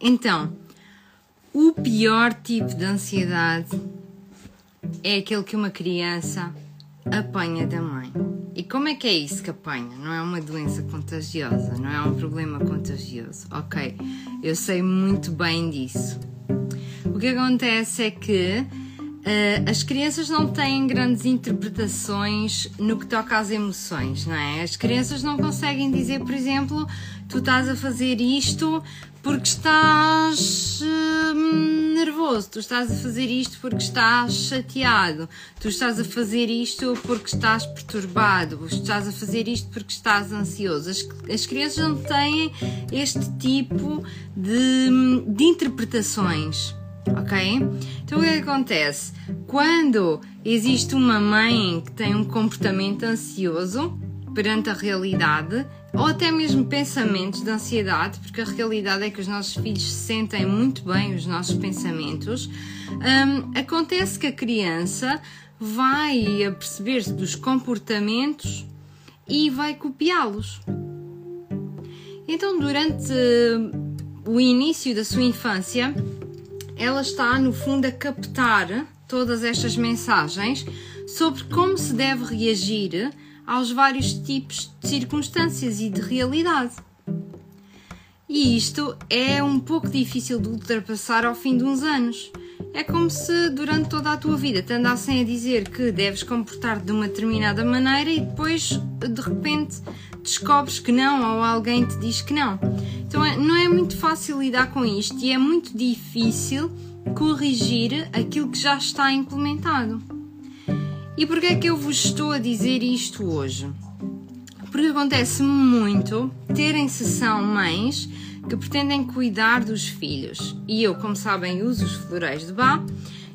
Então, o pior tipo de ansiedade é aquele que uma criança apanha da mãe. E como é que é isso que apanha? Não é uma doença contagiosa, não é um problema contagioso. Ok, eu sei muito bem disso. O que acontece é que as crianças não têm grandes interpretações no que toca às emoções, não é? As crianças não conseguem dizer, por exemplo, tu estás a fazer isto porque estás hum, nervoso, tu estás a fazer isto porque estás chateado, tu estás a fazer isto porque estás perturbado, tu estás a fazer isto porque estás ansioso. As, as crianças não têm este tipo de, de interpretações. Ok? Então o que, é que acontece? Quando existe uma mãe que tem um comportamento ansioso perante a realidade, ou até mesmo pensamentos de ansiedade, porque a realidade é que os nossos filhos sentem muito bem os nossos pensamentos, um, acontece que a criança vai aperceber-se dos comportamentos e vai copiá-los. Então, durante o início da sua infância, ela está, no fundo, a captar todas estas mensagens sobre como se deve reagir aos vários tipos de circunstâncias e de realidade. E isto é um pouco difícil de ultrapassar ao fim de uns anos. É como se durante toda a tua vida te andassem a dizer que deves comportar de uma determinada maneira e depois de repente descobres que não ou alguém te diz que não. Então é, não é muito fácil lidar com isto e é muito difícil corrigir aquilo que já está implementado. E porquê é que eu vos estou a dizer isto hoje? Porque acontece muito terem sessão mães que pretendem cuidar dos filhos. E eu, como sabem, uso os florais de Bach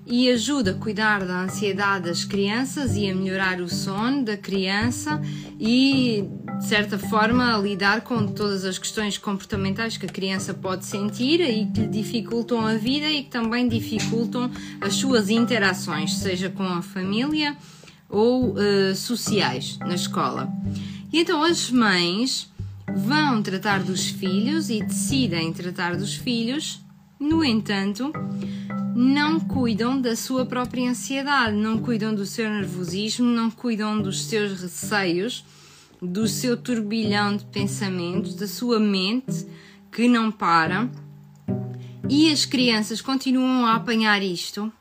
e ajuda a cuidar da ansiedade das crianças e a melhorar o sono da criança e, de certa forma, a lidar com todas as questões comportamentais que a criança pode sentir e que lhe dificultam a vida e que também dificultam as suas interações, seja com a família ou uh, sociais na escola. E então as mães vão tratar dos filhos e decidem tratar dos filhos, no entanto, não cuidam da sua própria ansiedade, não cuidam do seu nervosismo, não cuidam dos seus receios, do seu turbilhão de pensamentos, da sua mente que não para. E as crianças continuam a apanhar isto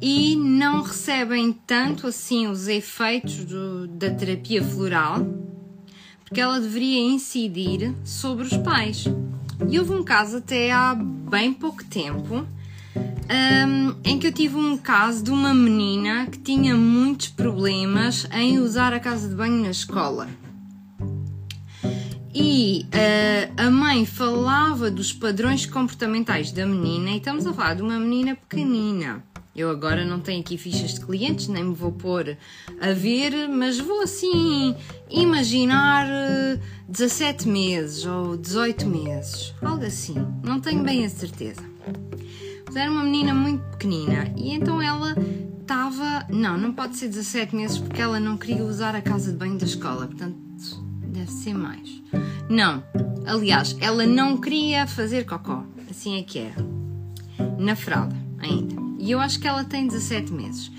e não recebem tanto assim os efeitos do, da terapia floral, porque ela deveria incidir sobre os pais. E houve um caso até há bem pouco tempo um, em que eu tive um caso de uma menina que tinha muitos problemas em usar a casa de banho na escola. E uh, a mãe falava dos padrões comportamentais da menina, e estamos a falar de uma menina pequenina. Eu agora não tenho aqui fichas de clientes, nem me vou pôr a ver, mas vou assim imaginar 17 meses ou 18 meses, algo assim, não tenho bem a certeza. Era uma menina muito pequenina e então ela estava. Não, não pode ser 17 meses porque ela não queria usar a casa de banho da escola, portanto deve ser mais. Não, aliás, ela não queria fazer cocó, assim é que era, na fralda ainda. E eu acho que ela tem 17 meses.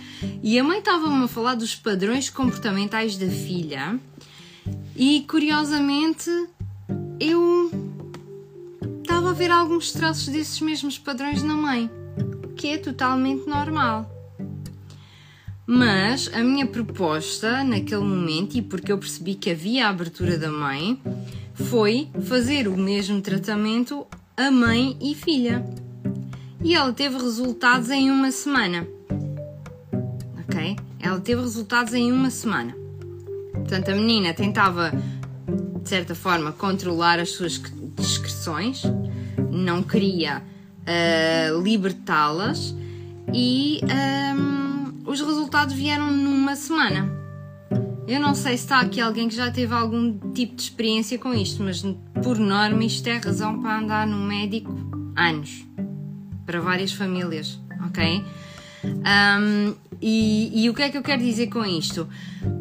E a mãe estava-me a falar dos padrões comportamentais da filha, e curiosamente eu estava a ver alguns traços desses mesmos padrões na mãe, que é totalmente normal. Mas a minha proposta naquele momento, e porque eu percebi que havia a abertura da mãe, foi fazer o mesmo tratamento a mãe e filha e ela teve resultados em uma semana. Ok? Ela teve resultados em uma semana. Portanto, a menina tentava, de certa forma, controlar as suas discreções, não queria uh, libertá-las e um, ehm, os resultados vieram numa semana. Eu não sei se está aqui alguém que já teve algum tipo de experiência com isto, mas por norma isto é razão para andar no médico anos para várias famílias, ok? Um, e, e, o que é que eu quero dizer com isto?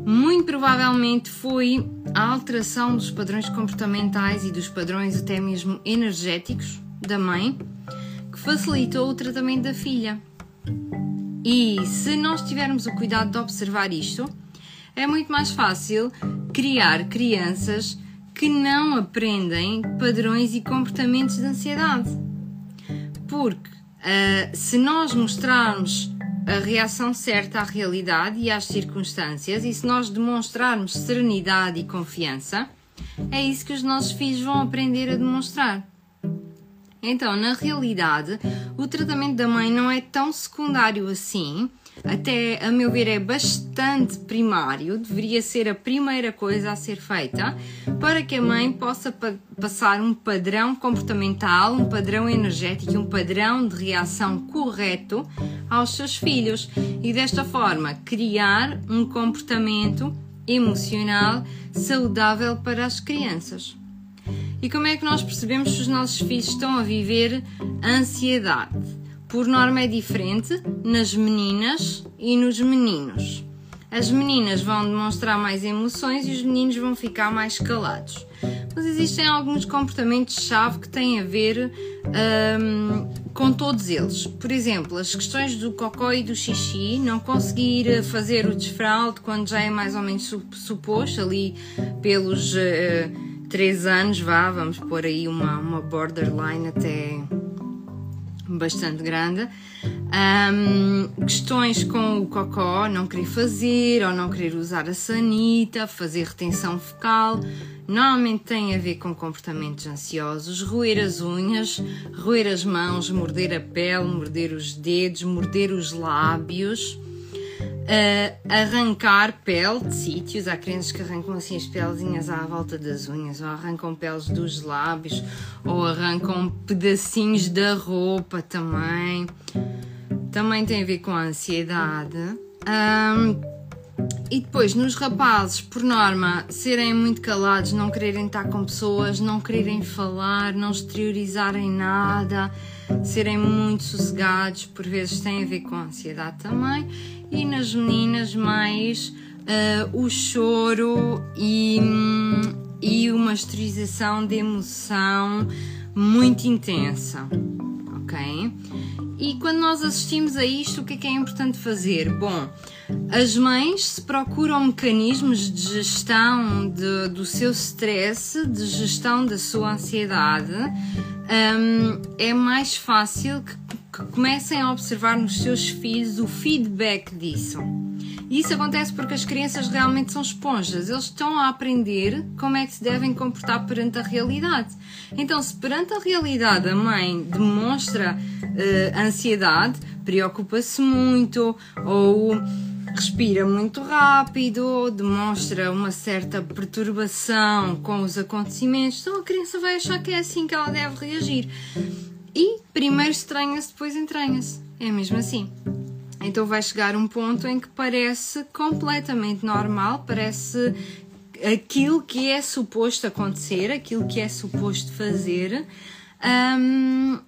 Muito provavelmente foi a alteração dos padrões comportamentais e dos padrões até mesmo energéticos da mãe que facilitou o tratamento da filha. E se nós tivermos o cuidado de observar isto, é muito mais fácil criar crianças que não aprendem padrões e comportamentos de ansiedade. Porque uh, se nós mostrarmos a reação certa à realidade e às circunstâncias, e se nós demonstrarmos serenidade e confiança, é isso que os nossos filhos vão aprender a demonstrar. Então, na realidade, o tratamento da mãe não é tão secundário assim, até a meu ver é bastante primário, deveria ser a primeira coisa a ser feita para que a mãe possa pa passar um padrão comportamental, um padrão energético e um padrão de reação correto aos seus filhos. E desta forma criar um comportamento emocional saudável para as crianças. E como é que nós percebemos se os nossos filhos estão a viver ansiedade? Por norma é diferente nas meninas e nos meninos. As meninas vão demonstrar mais emoções e os meninos vão ficar mais calados. Mas existem alguns comportamentos-chave que têm a ver um, com todos eles. Por exemplo, as questões do cocó e do xixi, não conseguir fazer o desfralde quando já é mais ou menos suposto, ali pelos. Uh, 3 anos, vá, vamos pôr aí uma, uma borderline até bastante grande. Um, questões com o cocó, não querer fazer ou não querer usar a sanita, fazer retenção fecal, normalmente tem a ver com comportamentos ansiosos, roer as unhas, roer as mãos, morder a pele, morder os dedos, morder os lábios uh, arrancar pele de sítios. Há crianças que arrancam assim as pelezinhas à volta das unhas, ou arrancam peles dos lábios, ou arrancam pedacinhos da roupa também. Também tem a ver com a ansiedade. Um, e depois, nos rapazes, por norma, serem muito calados, não quererem estar com pessoas, não quererem falar, não exteriorizarem nada, serem muito sossegados, por vezes tem a ver com a ansiedade também e nas meninas mais uh, o choro e, e uma esterilização de emoção muito intensa, ok? E quando nós assistimos a isto, o que é que é importante fazer? Bom, as mães se procuram mecanismos de gestão de, do seu stress, de gestão da sua ansiedade, um, é mais fácil que que comecem a observar nos seus filhos o feedback disso. E isso acontece porque as crianças realmente são esponjas, eles estão a aprender como é que se devem comportar perante a realidade. Então, se perante a realidade a mãe demonstra uh, ansiedade, preocupa-se muito ou respira muito rápido, demonstra uma certa perturbação com os acontecimentos, então a criança vai achar que é assim que ela deve reagir. E primeiro estranha-se, depois entranha-se. É mesmo assim. Então vai chegar um ponto em que parece completamente normal, parece aquilo que é suposto acontecer, aquilo que é suposto fazer, um,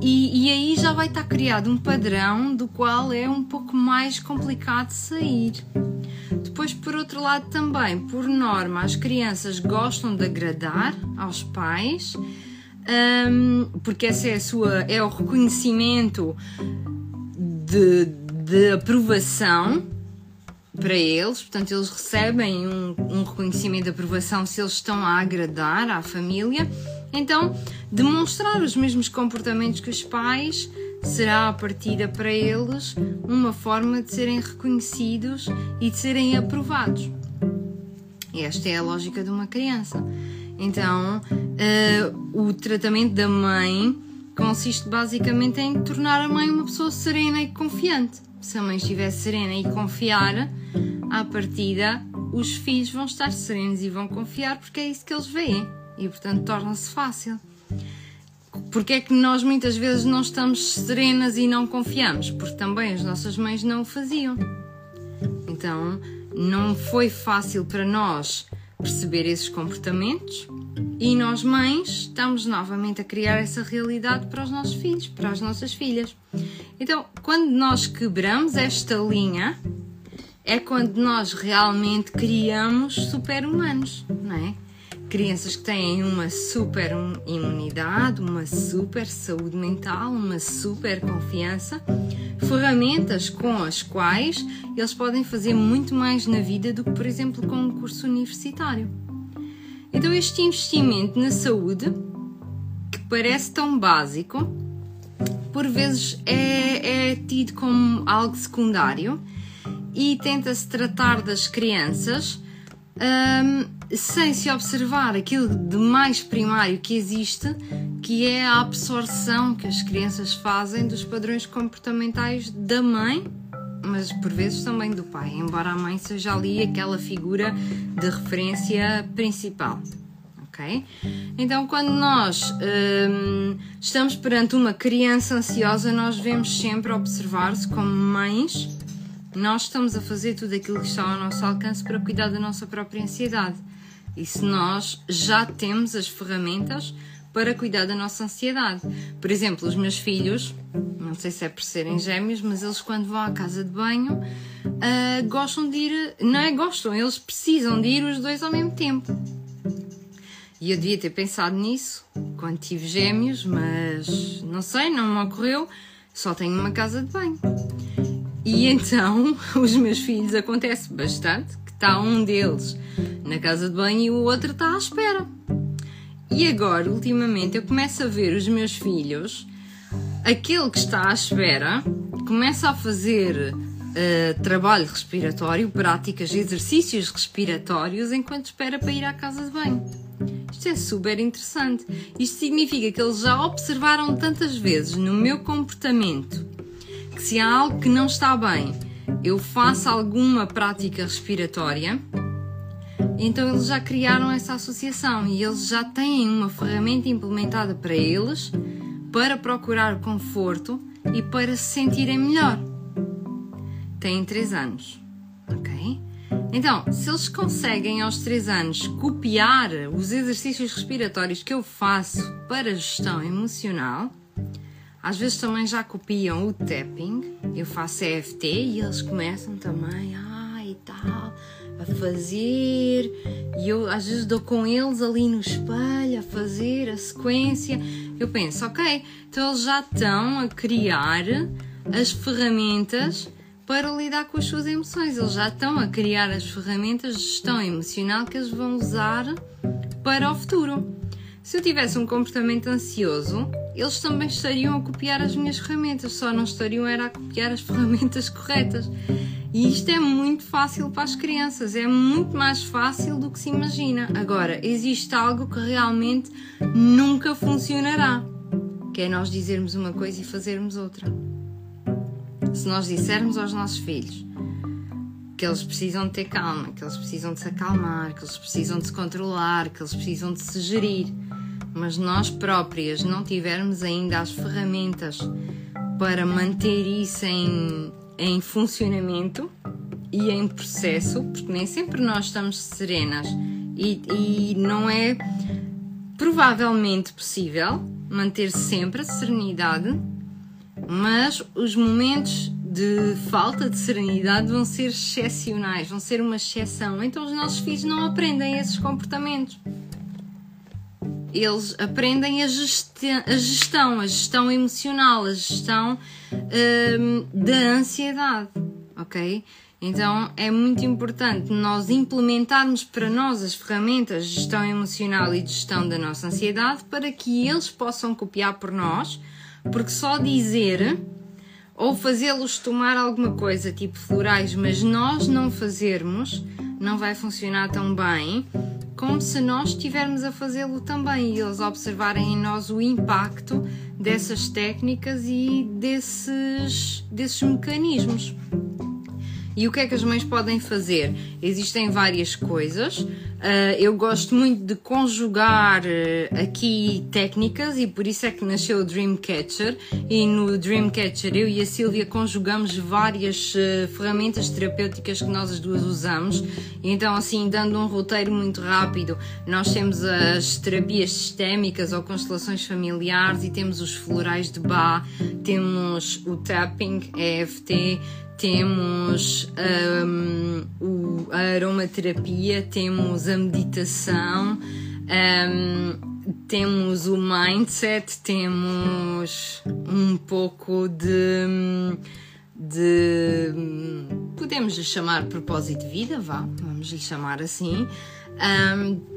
e, e, aí já vai estar criado um padrão do qual é um pouco mais complicado sair. Depois, por outro lado, também, por norma, as crianças gostam de agradar aos pais um, porque esse é, a sua, é o reconhecimento de, de aprovação para eles, portanto, eles recebem um, um, reconhecimento de aprovação se eles estão a agradar à família. Então, demonstrar os mesmos comportamentos que os pais será a partida para eles uma forma de serem reconhecidos e de serem aprovados. Esta é a lógica de uma criança. Então, uh, o tratamento da mãe consiste basicamente em tornar a mãe uma pessoa serena e confiante. Se a mãe estiver serena e confiar, à partida, os filhos vão estar serenos e vão confiar porque é isso que eles veem e, portanto, torna-se fácil. Porque é que nós muitas vezes não estamos serenas e não confiamos? Porque também as nossas mães não o faziam. Então, não foi fácil para nós perceber esses comportamentos e nós, mães, estamos novamente a criar essa realidade para os nossos filhos, para as nossas filhas. Então, quando nós quebramos esta linha, é quando nós realmente criamos super-humanos, não é? Crianças que têm uma super imunidade, uma super saúde mental, uma super confiança, ferramentas com as quais eles podem fazer muito mais na vida do que, por exemplo, com um curso universitário. Então, este investimento na saúde, que parece tão básico, por vezes é, é tido como algo secundário e tenta-se tratar das crianças um, sem se observar aquilo de mais primário que existe, que é a absorção que as crianças fazem dos padrões comportamentais da mãe, mas por vezes também do pai, embora a mãe seja ali aquela figura de referência principal ok? Então, quando nós hum, estamos perante uma criança ansiosa, nós devemos sempre observar-se como mães, nós estamos a fazer tudo aquilo que está ao nosso alcance para cuidar da nossa própria ansiedade. E se nós já temos as ferramentas para cuidar da nossa ansiedade. Por exemplo, os meus filhos, não sei se é por serem gêmeos, mas eles quando vão à casa de banho uh, gostam de ir, não é gostam, eles precisam de ir os dois ao mesmo tempo. E eu devia ter pensado nisso quando tive gêmeos, mas não sei, não me ocorreu. Só tenho uma casa de banho. E então, os meus filhos acontece bastante que está um deles na casa de banho e o outro está à espera. E agora, ultimamente, eu começo a ver os meus filhos, aquele que está à espera, começa a fazer uh, trabalho respiratório, práticas, exercícios respiratórios enquanto espera para ir à casa de banho. Isto é super interessante. Isto significa que eles já observaram tantas vezes no meu comportamento que se há algo que não está bem, eu faço alguma prática respiratória, então eles já criaram essa associação e eles já têm uma ferramenta implementada para eles para procurar conforto e para se sentirem melhor. Têm 3 anos, ok? Então, se eles conseguem aos 3 anos copiar os exercícios respiratórios que eu faço para gestão emocional, às vezes também já copiam o tapping, eu faço EFT e eles começam também, ah, e tal, a fazer, e eu às vezes dou com eles ali no espelho a fazer a sequência. Eu penso, ok, então eles já estão a criar as ferramentas para lidar com as suas emoções. Eles já estão a criar as ferramentas de gestão emocional que eles vão usar para o futuro. Se eu tivesse um comportamento ansioso, eles também estariam a copiar as minhas ferramentas, só não estariam era a copiar as ferramentas corretas. E isto é muito fácil para as crianças, é muito mais fácil do que se imagina. Agora, existe algo que realmente nunca funcionará, que é nós dizermos uma coisa e fazermos outra se nós dissermos aos nossos filhos que eles precisam de ter calma, que eles precisam de se acalmar, que eles precisam de se controlar, que eles precisam de se gerir, mas nós próprias não tivermos ainda as ferramentas para manter isso em, em funcionamento e em processo, porque nem sempre nós estamos serenas e, e não é provavelmente possível manter sempre a serenidade mas os momentos de falta de serenidade vão ser excepcionais, vão ser uma exceção. Então os nossos filhos não aprendem esses comportamentos. Eles aprendem a gestão, a gestão, a gestão emocional, a gestão hum, da ansiedade, ok? Então é muito importante nós implementarmos para nós as ferramentas de gestão emocional e de gestão da nossa ansiedade para que eles possam copiar por nós porque só dizer ou fazê-los tomar alguma coisa tipo florais, mas nós não fazermos, não vai funcionar tão bem como se nós estivermos a fazê-lo também e eles observarem em nós o impacto dessas técnicas e desses, desses mecanismos. E o que é que as mães podem fazer? Existem várias coisas. Uh, eu gosto muito de conjugar uh, aqui técnicas e por isso é que nasceu o Dreamcatcher. E no Dreamcatcher eu e a Silvia conjugamos várias uh, ferramentas terapêuticas que nós as duas usamos. Então, assim, dando um roteiro muito rápido, nós temos as terapias sistémicas ou constelações familiares e temos os florais de Bach, temos o tapping, EFT temos um, o, a aromaterapia, temos a meditação, um, temos o mindset, temos um pouco de, de podemos lhe chamar propósito de vida, vá, vamos lhe chamar assim. Um,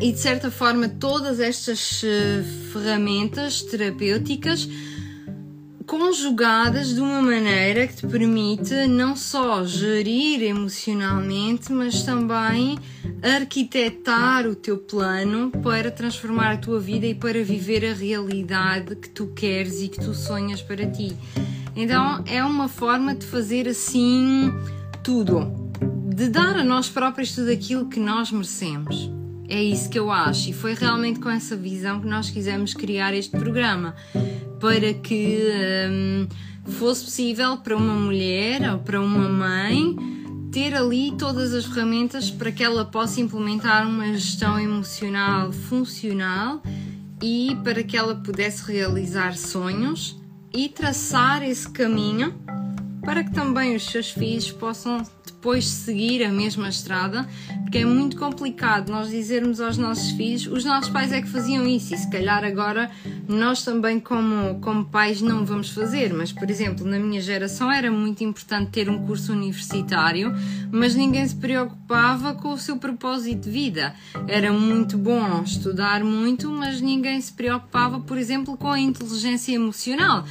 e de certa forma, todas estas uh, ferramentas terapêuticas conjugadas de uma maneira que te permite não só gerir emocionalmente, mas também arquitetar o teu plano para transformar a tua vida e para viver a realidade que tu queres e que tu sonhas para ti. Então é uma forma de fazer assim tudo, de dar a nós próprios tudo aquilo que nós merecemos. É isso que eu acho, e foi realmente com essa visão que nós quisemos criar este programa para que um, fosse possível para uma mulher ou para uma mãe ter ali todas as ferramentas para que ela possa implementar uma gestão emocional funcional e para que ela pudesse realizar sonhos e traçar esse caminho para que também os seus filhos possam depois seguir a mesma estrada, porque é muito complicado nós dizermos aos nossos filhos, os nossos pais é que faziam isso e se calhar agora nós também como, como pais não vamos fazer, mas por exemplo, na minha geração era muito importante ter um curso universitário, mas ninguém se preocupava com o seu propósito de vida. Era muito bom estudar muito, mas ninguém se preocupava, por exemplo, com a inteligência emocional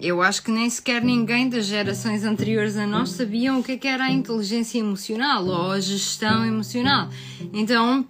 eu acho que nem sequer ninguém das gerações anteriores a nós sabiam o que, é que era a inteligência emocional ou a gestão emocional. Então,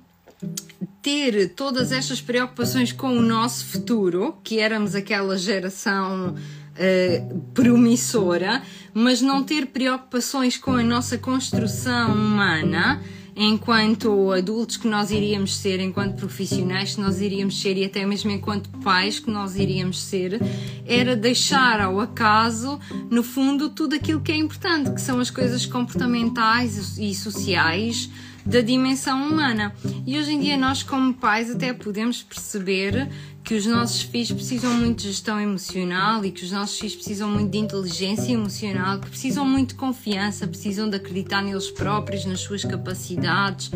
ter todas estas preocupações com o nosso futuro, que éramos aquela geração uh, promissora, mas não ter preocupações com a nossa construção humana enquanto adultos que nós iríamos ser, enquanto profissionais que nós iríamos ser e até mesmo enquanto pais que nós iríamos ser, era deixar ao acaso, no fundo, tudo aquilo que é importante, que são as coisas comportamentais e sociais da dimensão humana. E hoje em dia nós como pais até podemos perceber que os nossos filhos precisam muito de gestão emocional e que os nossos filhos precisam muito de inteligência emocional, que precisam muito de confiança, precisam de acreditar neles próprios, nas suas capacidades.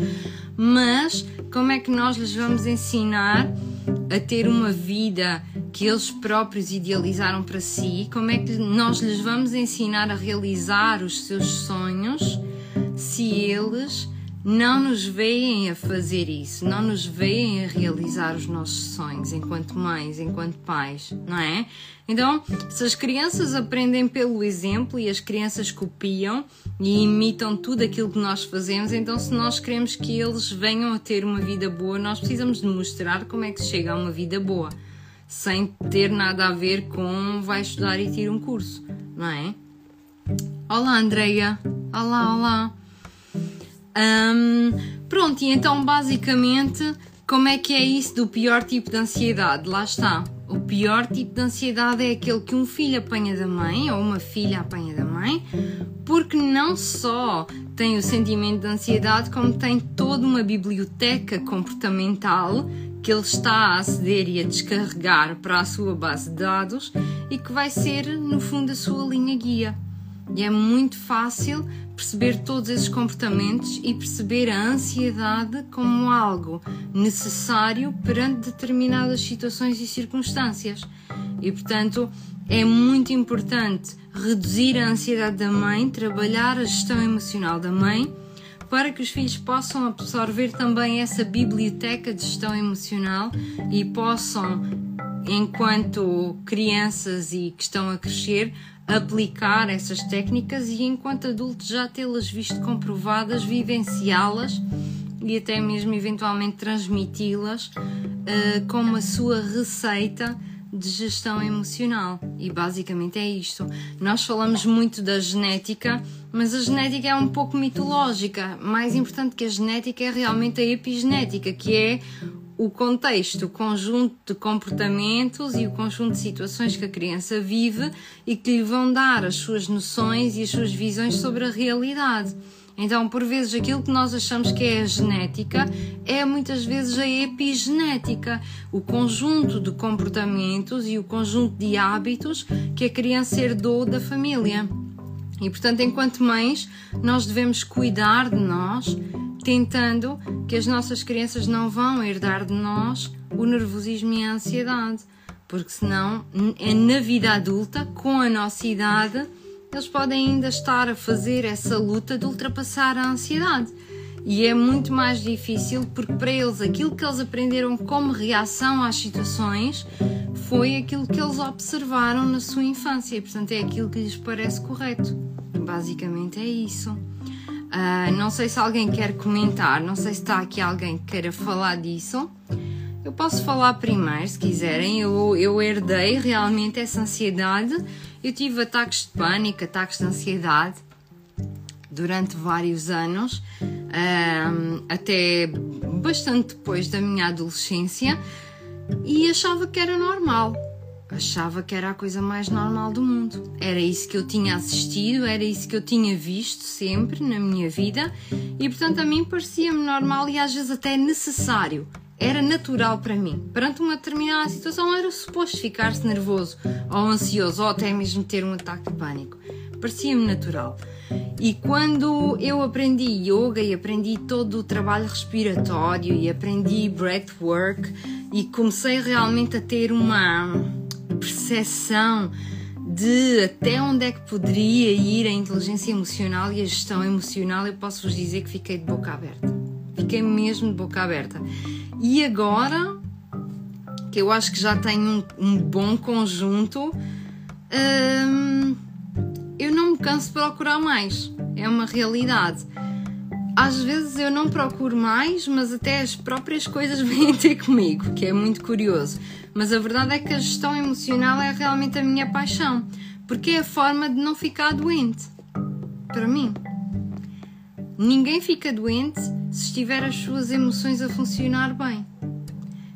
Mas como é que nós lhes vamos ensinar a ter uma vida que eles próprios idealizaram para si? Como é que nós lhes vamos ensinar a realizar os seus sonhos se eles não nos veem a fazer isso, não nos veem a realizar os nossos sonhos enquanto mães, enquanto pais, não é? Então, se as crianças aprendem pelo exemplo e as crianças copiam e imitam tudo aquilo que nós fazemos, então se nós queremos que eles venham a ter uma vida boa, nós precisamos de mostrar como é que se chega a uma vida boa, sem ter nada a ver com vai estudar e tira um curso, não é? Olá, Andreia. Olá, olá. Um, pronto, e então basicamente, como é que é isso do pior tipo de ansiedade? Lá está. O pior tipo de ansiedade é aquele que um filho apanha da mãe ou uma filha apanha da mãe, porque não só tem o sentimento de ansiedade, como tem toda uma biblioteca comportamental que ele está a aceder e a descarregar para a sua base de dados e que vai ser, no fundo, a sua linha guia. E é muito fácil perceber todos esses comportamentos e perceber a ansiedade como algo necessário perante determinadas situações e circunstâncias. E portanto, é muito importante reduzir a ansiedade da mãe, trabalhar a gestão emocional da mãe, para que os filhos possam absorver também essa biblioteca de gestão emocional e possam, enquanto crianças e que estão a crescer, aplicar essas técnicas e, enquanto adultos, já tê-las visto comprovadas, vivenciá-las e até mesmo eventualmente transmiti-las uh, como a sua receita de gestão emocional. E basicamente é isto. Nós falamos muito da genética, mas a genética é um pouco mitológica. Mais importante que a genética é realmente a epigenética, que é o contexto, o conjunto de comportamentos e o conjunto de situações que a criança vive e que lhe vão dar as suas noções e as suas visões sobre a realidade. Então, por vezes, aquilo que nós achamos que é a genética é muitas vezes a epigenética, o conjunto de comportamentos e o conjunto de hábitos que a criança herdou da família. E, portanto, enquanto mães, nós devemos cuidar de nós, tentando que as nossas crianças não vão herdar de nós o nervosismo e a ansiedade, porque senão, na vida adulta, com a nossa idade, eles podem ainda estar a fazer essa luta de ultrapassar a ansiedade. E é muito mais difícil porque para eles aquilo que eles aprenderam como reação às situações foi aquilo que eles observaram na sua infância portanto, é aquilo que lhes parece correto. Basicamente é isso. Uh, não sei se alguém quer comentar, não sei se está aqui alguém que queira falar disso. Eu posso falar primeiro, se quiserem. Eu, eu herdei realmente essa ansiedade eu tive ataques de pânico, ataques de ansiedade durante vários anos, um, até bastante depois da minha adolescência, e achava que era normal. Achava que era a coisa mais normal do mundo. Era isso que eu tinha assistido, era isso que eu tinha visto sempre na minha vida, e portanto a mim parecia-me normal e às vezes até necessário era natural para mim. Perante uma determinada situação, era suposto ficar-se nervoso ou ansioso ou até mesmo ter um ataque de pânico. Parecia-me natural. E quando eu aprendi yoga e aprendi todo o trabalho respiratório e aprendi breathwork e comecei realmente a ter uma percepção de até onde é que poderia ir a inteligência emocional e a gestão emocional, eu posso vos dizer que fiquei de boca aberta. Fiquei mesmo de boca aberta. E agora, que eu acho que já tenho um, um bom conjunto, hum, eu não me canso de procurar mais. É uma realidade. Às vezes eu não procuro mais, mas até as próprias coisas vêm ter comigo, que é muito curioso. Mas a verdade é que a gestão emocional é realmente a minha paixão, porque é a forma de não ficar doente. Para mim. Ninguém fica doente se estiver as suas emoções a funcionar bem.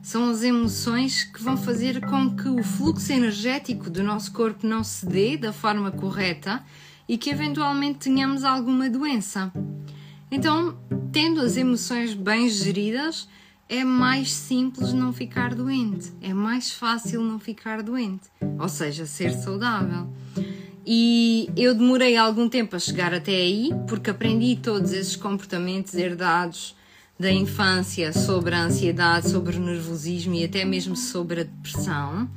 São as emoções que vão fazer com que o fluxo energético do nosso corpo não se dê da forma correta e que eventualmente tenhamos alguma doença. Então, tendo as emoções bem geridas, é mais simples não ficar doente, é mais fácil não ficar doente, ou seja, ser saudável. E eu demorei algum tempo a chegar até aí, porque aprendi todos esses comportamentos herdados da infância sobre a ansiedade, sobre o nervosismo e até mesmo sobre a depressão,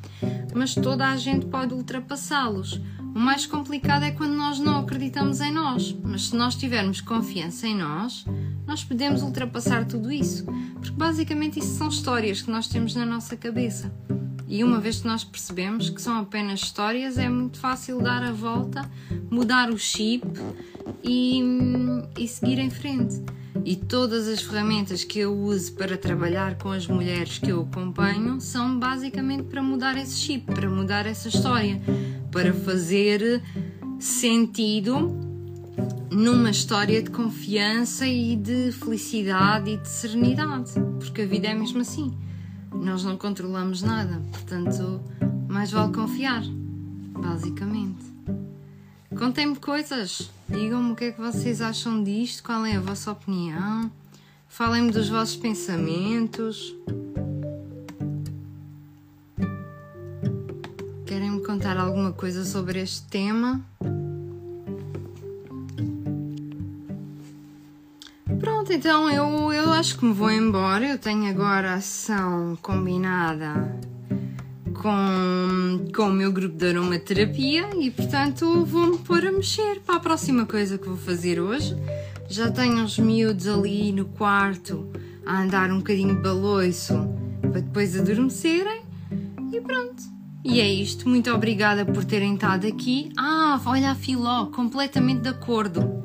mas toda a gente pode ultrapassá-los. O mais complicado é quando nós não acreditamos em nós, mas se nós tivermos confiança em nós, nós podemos ultrapassar tudo isso, porque basicamente isso são histórias que nós temos na nossa cabeça. E uma vez que nós percebemos que são apenas histórias, é muito fácil dar a volta, mudar o chip e, e seguir em frente. E todas as ferramentas que eu uso para trabalhar com as mulheres que eu acompanho são basicamente para mudar esse chip, para mudar essa história, para fazer sentido numa história de confiança e de felicidade e de serenidade, porque a vida é mesmo assim nós não controlamos nada, portanto, mais vale confiar, basicamente. Contem-me coisas, digam-me o que é que vocês acham disto, qual é a vossa opinião, falem-me dos vossos pensamentos. Alguma coisa sobre este tema? Pronto, então eu, eu acho que me vou embora. Eu tenho agora ação combinada com, com o meu grupo de aromaterapia e, portanto, vou-me pôr a mexer para a próxima coisa que vou fazer hoje. Já tenho os miúdos ali no quarto a andar um bocadinho baloiço para depois adormecerem e pronto. E é isto. Muito obrigada por terem estado aqui. Ah, olha a Filó, completamente de acordo.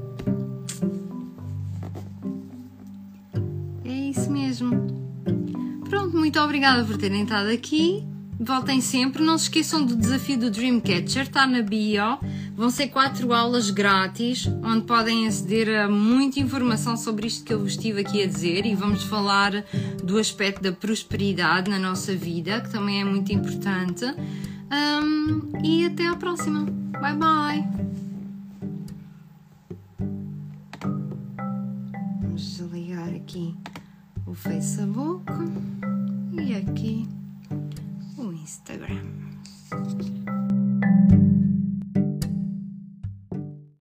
isso mesmo. Pronto, muito obrigada por terem estado aqui voltem sempre. Não se esqueçam do desafio do Dreamcatcher, está na bio. Vão ser quatro aulas grátis, onde podem aceder a muita informação sobre isto que eu vos estive aqui a dizer e vamos falar do aspecto da prosperidade na nossa vida, que também é muito importante. Um, e até à próxima. Bye bye! Vamos desligar aqui o Facebook e aqui o Instagram.